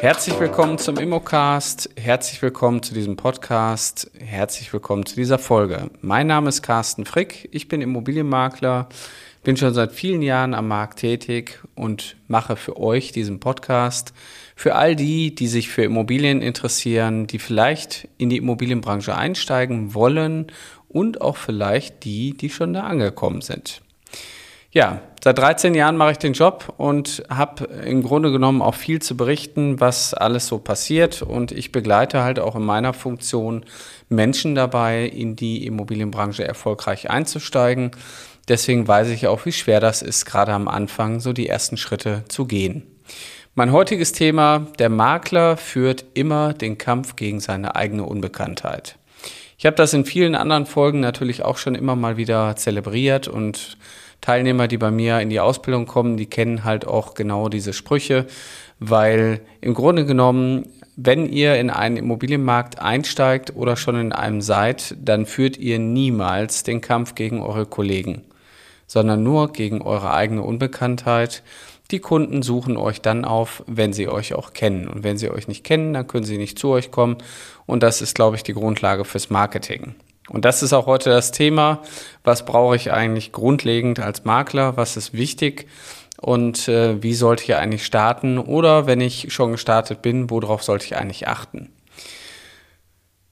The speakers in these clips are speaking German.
Herzlich willkommen zum Immocast, herzlich willkommen zu diesem Podcast, herzlich willkommen zu dieser Folge. Mein Name ist Carsten Frick, ich bin Immobilienmakler, bin schon seit vielen Jahren am Markt tätig und mache für euch diesen Podcast. Für all die, die sich für Immobilien interessieren, die vielleicht in die Immobilienbranche einsteigen wollen und auch vielleicht die, die schon da angekommen sind. Ja, seit 13 Jahren mache ich den Job und habe im Grunde genommen auch viel zu berichten, was alles so passiert. Und ich begleite halt auch in meiner Funktion Menschen dabei, in die Immobilienbranche erfolgreich einzusteigen. Deswegen weiß ich auch, wie schwer das ist, gerade am Anfang so die ersten Schritte zu gehen. Mein heutiges Thema, der Makler führt immer den Kampf gegen seine eigene Unbekanntheit. Ich habe das in vielen anderen Folgen natürlich auch schon immer mal wieder zelebriert und Teilnehmer, die bei mir in die Ausbildung kommen, die kennen halt auch genau diese Sprüche, weil im Grunde genommen, wenn ihr in einen Immobilienmarkt einsteigt oder schon in einem seid, dann führt ihr niemals den Kampf gegen eure Kollegen, sondern nur gegen eure eigene Unbekanntheit. Die Kunden suchen euch dann auf, wenn sie euch auch kennen. Und wenn sie euch nicht kennen, dann können sie nicht zu euch kommen. Und das ist, glaube ich, die Grundlage fürs Marketing. Und das ist auch heute das Thema. Was brauche ich eigentlich grundlegend als Makler? Was ist wichtig? Und äh, wie sollte ich eigentlich starten? Oder wenn ich schon gestartet bin, worauf sollte ich eigentlich achten?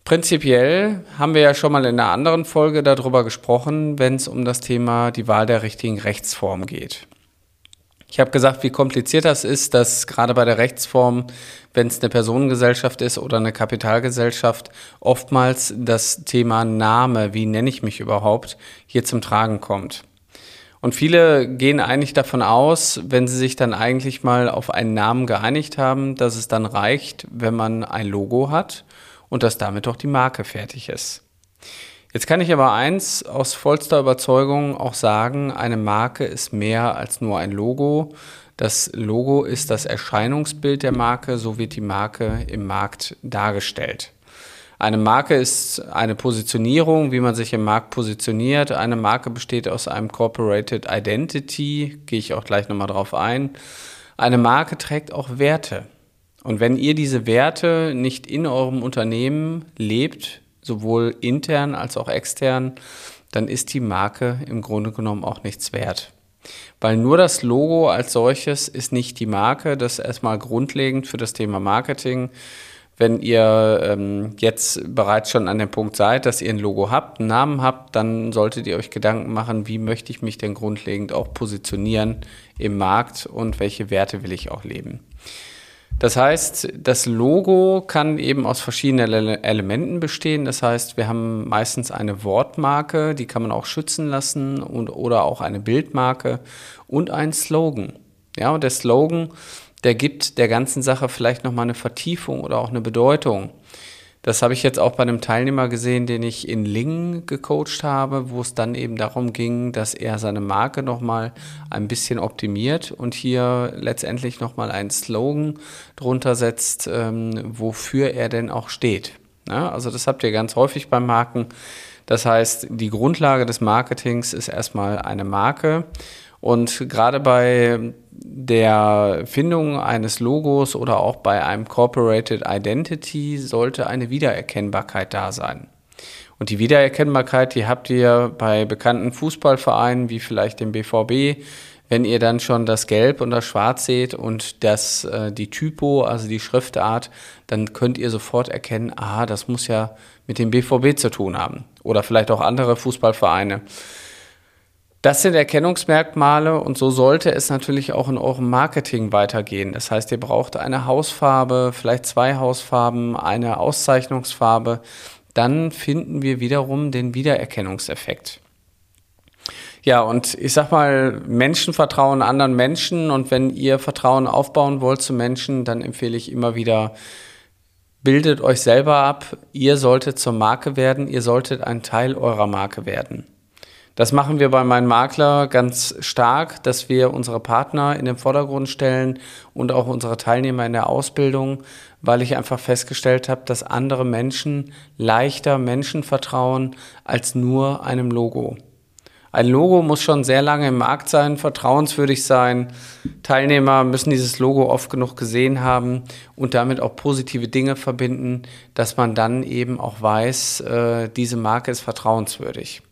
Prinzipiell haben wir ja schon mal in einer anderen Folge darüber gesprochen, wenn es um das Thema die Wahl der richtigen Rechtsform geht. Ich habe gesagt, wie kompliziert das ist, dass gerade bei der Rechtsform, wenn es eine Personengesellschaft ist oder eine Kapitalgesellschaft, oftmals das Thema Name, wie nenne ich mich überhaupt, hier zum Tragen kommt. Und viele gehen eigentlich davon aus, wenn sie sich dann eigentlich mal auf einen Namen geeinigt haben, dass es dann reicht, wenn man ein Logo hat und dass damit doch die Marke fertig ist. Jetzt kann ich aber eins aus vollster Überzeugung auch sagen, eine Marke ist mehr als nur ein Logo. Das Logo ist das Erscheinungsbild der Marke, so wird die Marke im Markt dargestellt. Eine Marke ist eine Positionierung, wie man sich im Markt positioniert. Eine Marke besteht aus einem Corporated Identity, gehe ich auch gleich nochmal drauf ein. Eine Marke trägt auch Werte. Und wenn ihr diese Werte nicht in eurem Unternehmen lebt, sowohl intern als auch extern, dann ist die Marke im Grunde genommen auch nichts wert. Weil nur das Logo als solches ist nicht die Marke, das ist erstmal grundlegend für das Thema Marketing. Wenn ihr ähm, jetzt bereits schon an dem Punkt seid, dass ihr ein Logo habt, einen Namen habt, dann solltet ihr euch Gedanken machen, wie möchte ich mich denn grundlegend auch positionieren im Markt und welche Werte will ich auch leben. Das heißt, das Logo kann eben aus verschiedenen Elementen bestehen. Das heißt, wir haben meistens eine Wortmarke, die kann man auch schützen lassen und, oder auch eine Bildmarke und einen Slogan. Ja, und der Slogan, der gibt der ganzen Sache vielleicht nochmal eine Vertiefung oder auch eine Bedeutung. Das habe ich jetzt auch bei einem Teilnehmer gesehen, den ich in Lingen gecoacht habe, wo es dann eben darum ging, dass er seine Marke nochmal ein bisschen optimiert und hier letztendlich nochmal einen Slogan drunter setzt, ähm, wofür er denn auch steht. Ja, also das habt ihr ganz häufig beim Marken. Das heißt, die Grundlage des Marketings ist erstmal eine Marke. Und gerade bei der Findung eines Logos oder auch bei einem Corporated Identity sollte eine Wiedererkennbarkeit da sein. Und die Wiedererkennbarkeit, die habt ihr bei bekannten Fußballvereinen wie vielleicht dem BVB, wenn ihr dann schon das Gelb und das Schwarz seht und das, äh, die Typo, also die Schriftart, dann könnt ihr sofort erkennen, aha, das muss ja mit dem BVB zu tun haben. Oder vielleicht auch andere Fußballvereine. Das sind Erkennungsmerkmale und so sollte es natürlich auch in eurem Marketing weitergehen. Das heißt, ihr braucht eine Hausfarbe, vielleicht zwei Hausfarben, eine Auszeichnungsfarbe. Dann finden wir wiederum den Wiedererkennungseffekt. Ja, und ich sag mal, Menschen vertrauen anderen Menschen und wenn ihr Vertrauen aufbauen wollt zu Menschen, dann empfehle ich immer wieder, bildet euch selber ab. Ihr solltet zur Marke werden, ihr solltet ein Teil eurer Marke werden. Das machen wir bei meinem Makler ganz stark, dass wir unsere Partner in den Vordergrund stellen und auch unsere Teilnehmer in der Ausbildung, weil ich einfach festgestellt habe, dass andere Menschen leichter Menschen vertrauen als nur einem Logo. Ein Logo muss schon sehr lange im Markt sein, vertrauenswürdig sein. Teilnehmer müssen dieses Logo oft genug gesehen haben und damit auch positive Dinge verbinden, dass man dann eben auch weiß, äh, diese Marke ist vertrauenswürdig.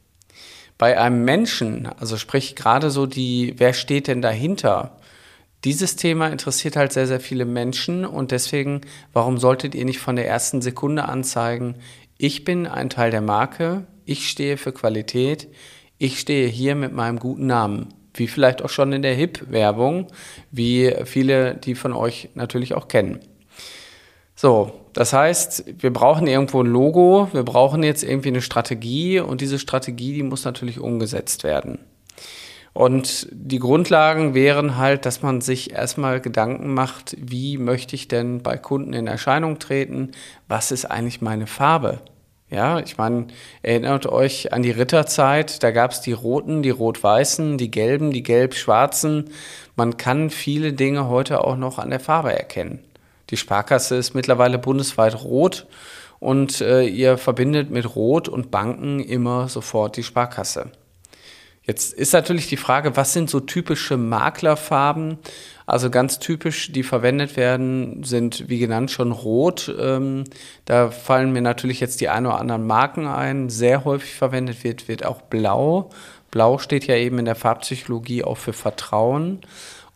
Bei einem Menschen, also sprich gerade so die, wer steht denn dahinter? Dieses Thema interessiert halt sehr, sehr viele Menschen und deswegen, warum solltet ihr nicht von der ersten Sekunde anzeigen, ich bin ein Teil der Marke, ich stehe für Qualität, ich stehe hier mit meinem guten Namen. Wie vielleicht auch schon in der HIP-Werbung, wie viele, die von euch natürlich auch kennen. So, das heißt, wir brauchen irgendwo ein Logo, wir brauchen jetzt irgendwie eine Strategie und diese Strategie, die muss natürlich umgesetzt werden. Und die Grundlagen wären halt, dass man sich erstmal Gedanken macht, wie möchte ich denn bei Kunden in Erscheinung treten? Was ist eigentlich meine Farbe? Ja, ich meine, erinnert euch an die Ritterzeit, da gab es die roten, die rot-weißen, die gelben, die gelb-schwarzen. Man kann viele Dinge heute auch noch an der Farbe erkennen. Die Sparkasse ist mittlerweile bundesweit rot und äh, ihr verbindet mit Rot und Banken immer sofort die Sparkasse. Jetzt ist natürlich die Frage, was sind so typische Maklerfarben? Also ganz typisch, die verwendet werden, sind wie genannt schon rot. Ähm, da fallen mir natürlich jetzt die ein oder anderen Marken ein. Sehr häufig verwendet wird, wird auch blau. Blau steht ja eben in der Farbpsychologie auch für Vertrauen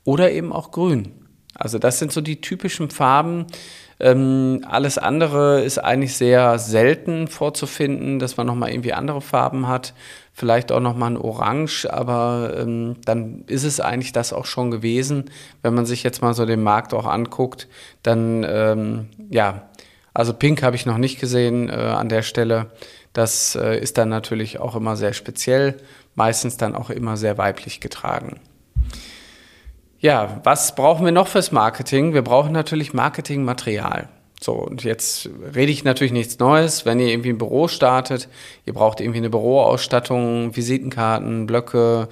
oder eben auch grün. Also das sind so die typischen Farben, ähm, alles andere ist eigentlich sehr selten vorzufinden, dass man nochmal irgendwie andere Farben hat. Vielleicht auch nochmal ein Orange, aber ähm, dann ist es eigentlich das auch schon gewesen. Wenn man sich jetzt mal so den Markt auch anguckt, dann ähm, ja, also Pink habe ich noch nicht gesehen äh, an der Stelle. Das äh, ist dann natürlich auch immer sehr speziell, meistens dann auch immer sehr weiblich getragen. Ja, was brauchen wir noch fürs Marketing? Wir brauchen natürlich Marketingmaterial. So, und jetzt rede ich natürlich nichts Neues. Wenn ihr irgendwie ein Büro startet, ihr braucht irgendwie eine Büroausstattung, Visitenkarten, Blöcke.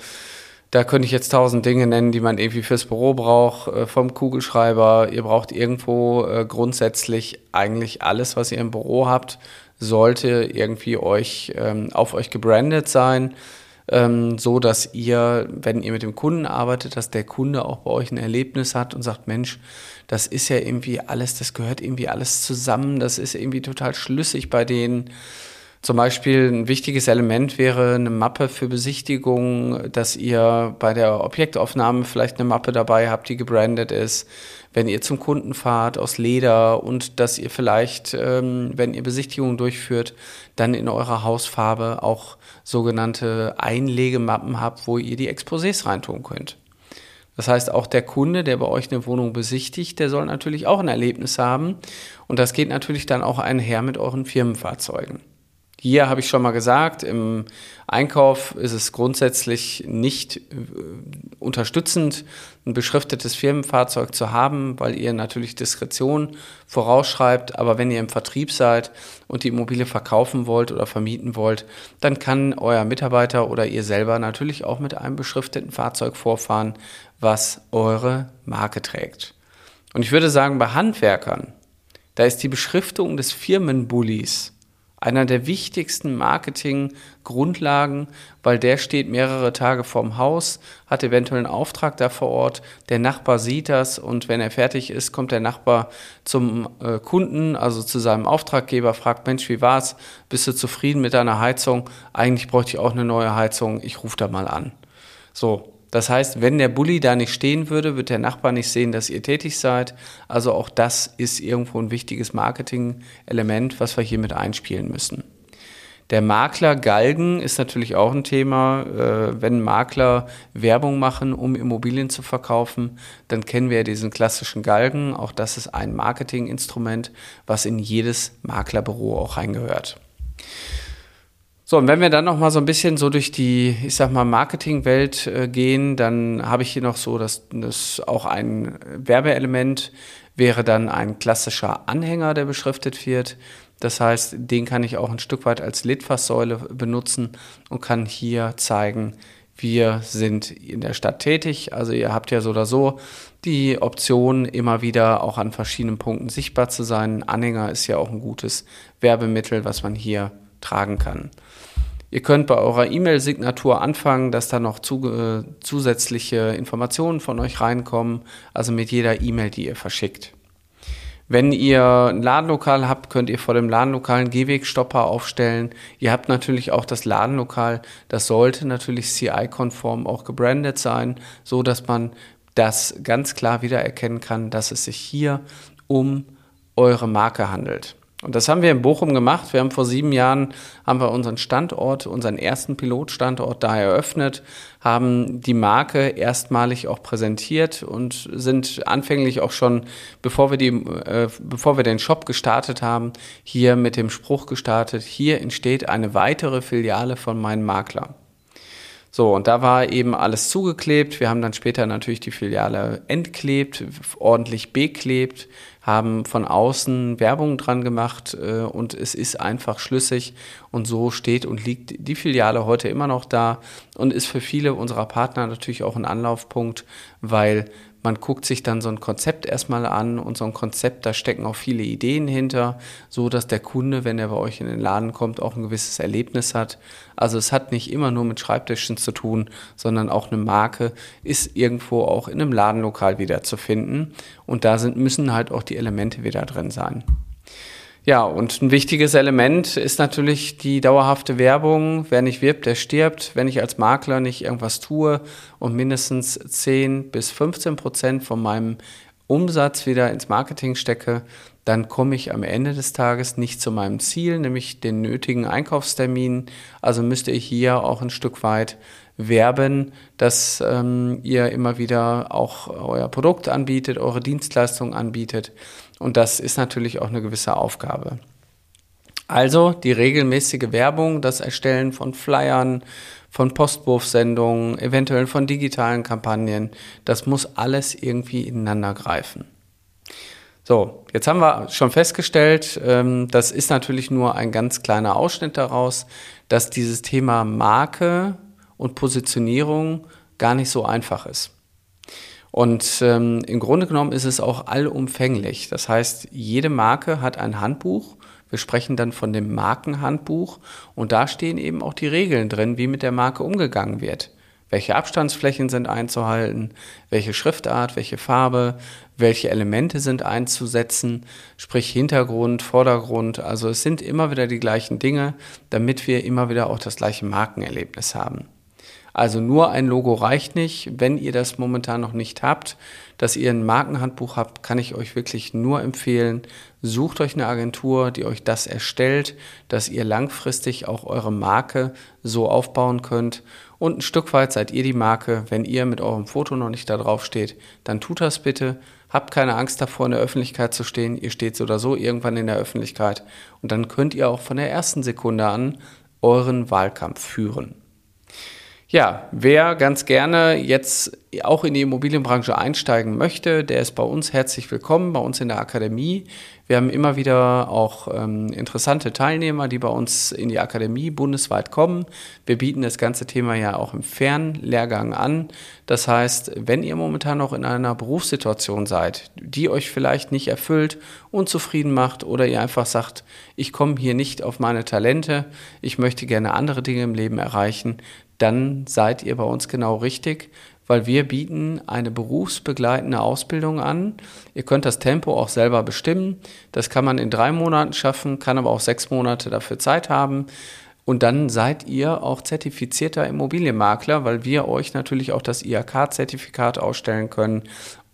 Da könnte ich jetzt tausend Dinge nennen, die man irgendwie fürs Büro braucht, äh, vom Kugelschreiber. Ihr braucht irgendwo äh, grundsätzlich eigentlich alles, was ihr im Büro habt, sollte irgendwie euch ähm, auf euch gebrandet sein ähm, so dass ihr, wenn ihr mit dem Kunden arbeitet, dass der Kunde auch bei euch ein Erlebnis hat und sagt, Mensch, das ist ja irgendwie alles, das gehört irgendwie alles zusammen, das ist irgendwie total schlüssig bei denen. Zum Beispiel ein wichtiges Element wäre eine Mappe für Besichtigung, dass ihr bei der Objektaufnahme vielleicht eine Mappe dabei habt, die gebrandet ist, wenn ihr zum Kunden fahrt aus Leder und dass ihr vielleicht, ähm, wenn ihr Besichtigungen durchführt, dann in eurer Hausfarbe auch sogenannte Einlegemappen habt, wo ihr die Exposés reintun könnt. Das heißt, auch der Kunde, der bei euch eine Wohnung besichtigt, der soll natürlich auch ein Erlebnis haben. Und das geht natürlich dann auch einher mit euren Firmenfahrzeugen. Hier habe ich schon mal gesagt, im Einkauf ist es grundsätzlich nicht äh, unterstützend, ein beschriftetes Firmenfahrzeug zu haben, weil ihr natürlich Diskretion vorausschreibt. Aber wenn ihr im Vertrieb seid und die Immobilie verkaufen wollt oder vermieten wollt, dann kann euer Mitarbeiter oder ihr selber natürlich auch mit einem beschrifteten Fahrzeug vorfahren, was eure Marke trägt. Und ich würde sagen, bei Handwerkern, da ist die Beschriftung des Firmenbullis einer der wichtigsten Marketinggrundlagen, weil der steht mehrere Tage vorm Haus, hat eventuell einen Auftrag da vor Ort, der Nachbar sieht das und wenn er fertig ist, kommt der Nachbar zum äh, Kunden, also zu seinem Auftraggeber, fragt, Mensch, wie war's? Bist du zufrieden mit deiner Heizung? Eigentlich bräuchte ich auch eine neue Heizung, ich rufe da mal an. So, das heißt, wenn der Bulli da nicht stehen würde, wird der Nachbar nicht sehen, dass ihr tätig seid. Also auch das ist irgendwo ein wichtiges Marketing-Element, was wir hier mit einspielen müssen. Der Makler Galgen ist natürlich auch ein Thema. Äh, wenn Makler Werbung machen, um Immobilien zu verkaufen, dann kennen wir ja diesen klassischen Galgen. Auch das ist ein Marketinginstrument, was in jedes Maklerbüro auch reingehört. So, und wenn wir dann noch mal so ein bisschen so durch die, ich sag mal, Marketingwelt äh, gehen, dann habe ich hier noch so, dass das auch ein Werbeelement wäre dann ein klassischer Anhänger, der beschriftet wird. Das heißt, den kann ich auch ein Stück weit als Litfaßsäule benutzen und kann hier zeigen, wir sind in der Stadt tätig. Also ihr habt ja so oder so die Option, immer wieder auch an verschiedenen Punkten sichtbar zu sein. Ein Anhänger ist ja auch ein gutes Werbemittel, was man hier tragen kann. Ihr könnt bei eurer E-Mail-Signatur anfangen, dass da noch zu, äh, zusätzliche Informationen von euch reinkommen, also mit jeder E-Mail, die ihr verschickt. Wenn ihr ein Ladenlokal habt, könnt ihr vor dem Ladenlokal einen Gehwegstopper aufstellen. Ihr habt natürlich auch das Ladenlokal, das sollte natürlich CI-konform auch gebrandet sein, so dass man das ganz klar wiedererkennen kann, dass es sich hier um eure Marke handelt. Und das haben wir in Bochum gemacht. Wir haben vor sieben Jahren haben wir unseren Standort, unseren ersten Pilotstandort da eröffnet, haben die Marke erstmalig auch präsentiert und sind anfänglich auch schon, bevor wir die, äh, bevor wir den Shop gestartet haben, hier mit dem Spruch gestartet: Hier entsteht eine weitere Filiale von meinem Makler. So, und da war eben alles zugeklebt. Wir haben dann später natürlich die Filiale entklebt, ordentlich beklebt, haben von außen Werbung dran gemacht äh, und es ist einfach schlüssig und so steht und liegt die Filiale heute immer noch da und ist für viele unserer Partner natürlich auch ein Anlaufpunkt, weil man guckt sich dann so ein Konzept erstmal an und so ein Konzept, da stecken auch viele Ideen hinter, so dass der Kunde, wenn er bei euch in den Laden kommt, auch ein gewisses Erlebnis hat. Also es hat nicht immer nur mit Schreibtischen zu tun, sondern auch eine Marke ist irgendwo auch in einem Ladenlokal wieder zu finden und da sind, müssen halt auch die Elemente wieder drin sein. Ja, und ein wichtiges Element ist natürlich die dauerhafte Werbung. Wer nicht wirbt, der stirbt. Wenn ich als Makler nicht irgendwas tue und mindestens 10 bis 15 Prozent von meinem Umsatz wieder ins Marketing stecke, dann komme ich am Ende des Tages nicht zu meinem Ziel, nämlich den nötigen Einkaufstermin. Also müsste ich hier auch ein Stück weit werben, dass ähm, ihr immer wieder auch euer Produkt anbietet, eure Dienstleistung anbietet. Und das ist natürlich auch eine gewisse Aufgabe. Also die regelmäßige Werbung, das Erstellen von Flyern, von Postwurfsendungen, eventuell von digitalen Kampagnen, das muss alles irgendwie ineinander greifen. So, jetzt haben wir schon festgestellt, ähm, das ist natürlich nur ein ganz kleiner Ausschnitt daraus, dass dieses Thema Marke und Positionierung gar nicht so einfach ist. Und ähm, im Grunde genommen ist es auch allumfänglich. Das heißt, jede Marke hat ein Handbuch. Wir sprechen dann von dem Markenhandbuch und da stehen eben auch die Regeln drin, wie mit der Marke umgegangen wird. Welche Abstandsflächen sind einzuhalten, welche Schriftart, welche Farbe, welche Elemente sind einzusetzen, sprich Hintergrund, Vordergrund. Also es sind immer wieder die gleichen Dinge, damit wir immer wieder auch das gleiche Markenerlebnis haben. Also nur ein Logo reicht nicht. Wenn ihr das momentan noch nicht habt, dass ihr ein Markenhandbuch habt, kann ich euch wirklich nur empfehlen, sucht euch eine Agentur, die euch das erstellt, dass ihr langfristig auch eure Marke so aufbauen könnt. Und ein Stück weit seid ihr die Marke. Wenn ihr mit eurem Foto noch nicht da drauf steht, dann tut das bitte. Habt keine Angst davor, in der Öffentlichkeit zu stehen. Ihr steht so oder so irgendwann in der Öffentlichkeit. Und dann könnt ihr auch von der ersten Sekunde an euren Wahlkampf führen. Ja, wer ganz gerne jetzt auch in die Immobilienbranche einsteigen möchte, der ist bei uns herzlich willkommen, bei uns in der Akademie. Wir haben immer wieder auch ähm, interessante Teilnehmer, die bei uns in die Akademie bundesweit kommen. Wir bieten das ganze Thema ja auch im Fernlehrgang an. Das heißt, wenn ihr momentan noch in einer Berufssituation seid, die euch vielleicht nicht erfüllt, unzufrieden macht oder ihr einfach sagt, ich komme hier nicht auf meine Talente, ich möchte gerne andere Dinge im Leben erreichen, dann seid ihr bei uns genau richtig, weil wir bieten eine berufsbegleitende Ausbildung an. Ihr könnt das Tempo auch selber bestimmen. Das kann man in drei Monaten schaffen, kann aber auch sechs Monate dafür Zeit haben. Und dann seid ihr auch zertifizierter Immobilienmakler, weil wir euch natürlich auch das IHK-Zertifikat ausstellen können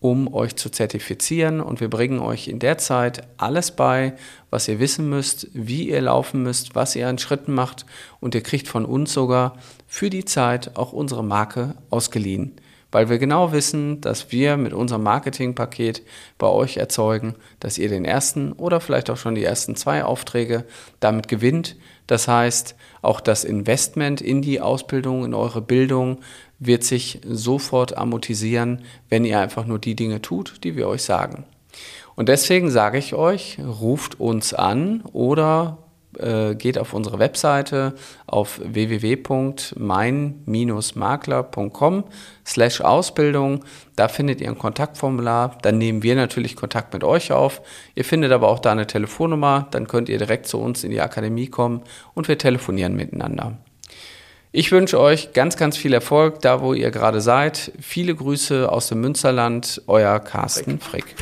um euch zu zertifizieren. Und wir bringen euch in der Zeit alles bei, was ihr wissen müsst, wie ihr laufen müsst, was ihr an Schritten macht. Und ihr kriegt von uns sogar für die Zeit auch unsere Marke ausgeliehen. Weil wir genau wissen, dass wir mit unserem Marketingpaket bei euch erzeugen, dass ihr den ersten oder vielleicht auch schon die ersten zwei Aufträge damit gewinnt. Das heißt, auch das Investment in die Ausbildung, in eure Bildung wird sich sofort amortisieren, wenn ihr einfach nur die Dinge tut, die wir euch sagen. Und deswegen sage ich euch, ruft uns an oder äh, geht auf unsere Webseite auf www.mein-makler.com slash Ausbildung. Da findet ihr ein Kontaktformular. Dann nehmen wir natürlich Kontakt mit euch auf. Ihr findet aber auch da eine Telefonnummer. Dann könnt ihr direkt zu uns in die Akademie kommen und wir telefonieren miteinander. Ich wünsche euch ganz, ganz viel Erfolg da, wo ihr gerade seid. Viele Grüße aus dem Münsterland, euer Carsten Frick.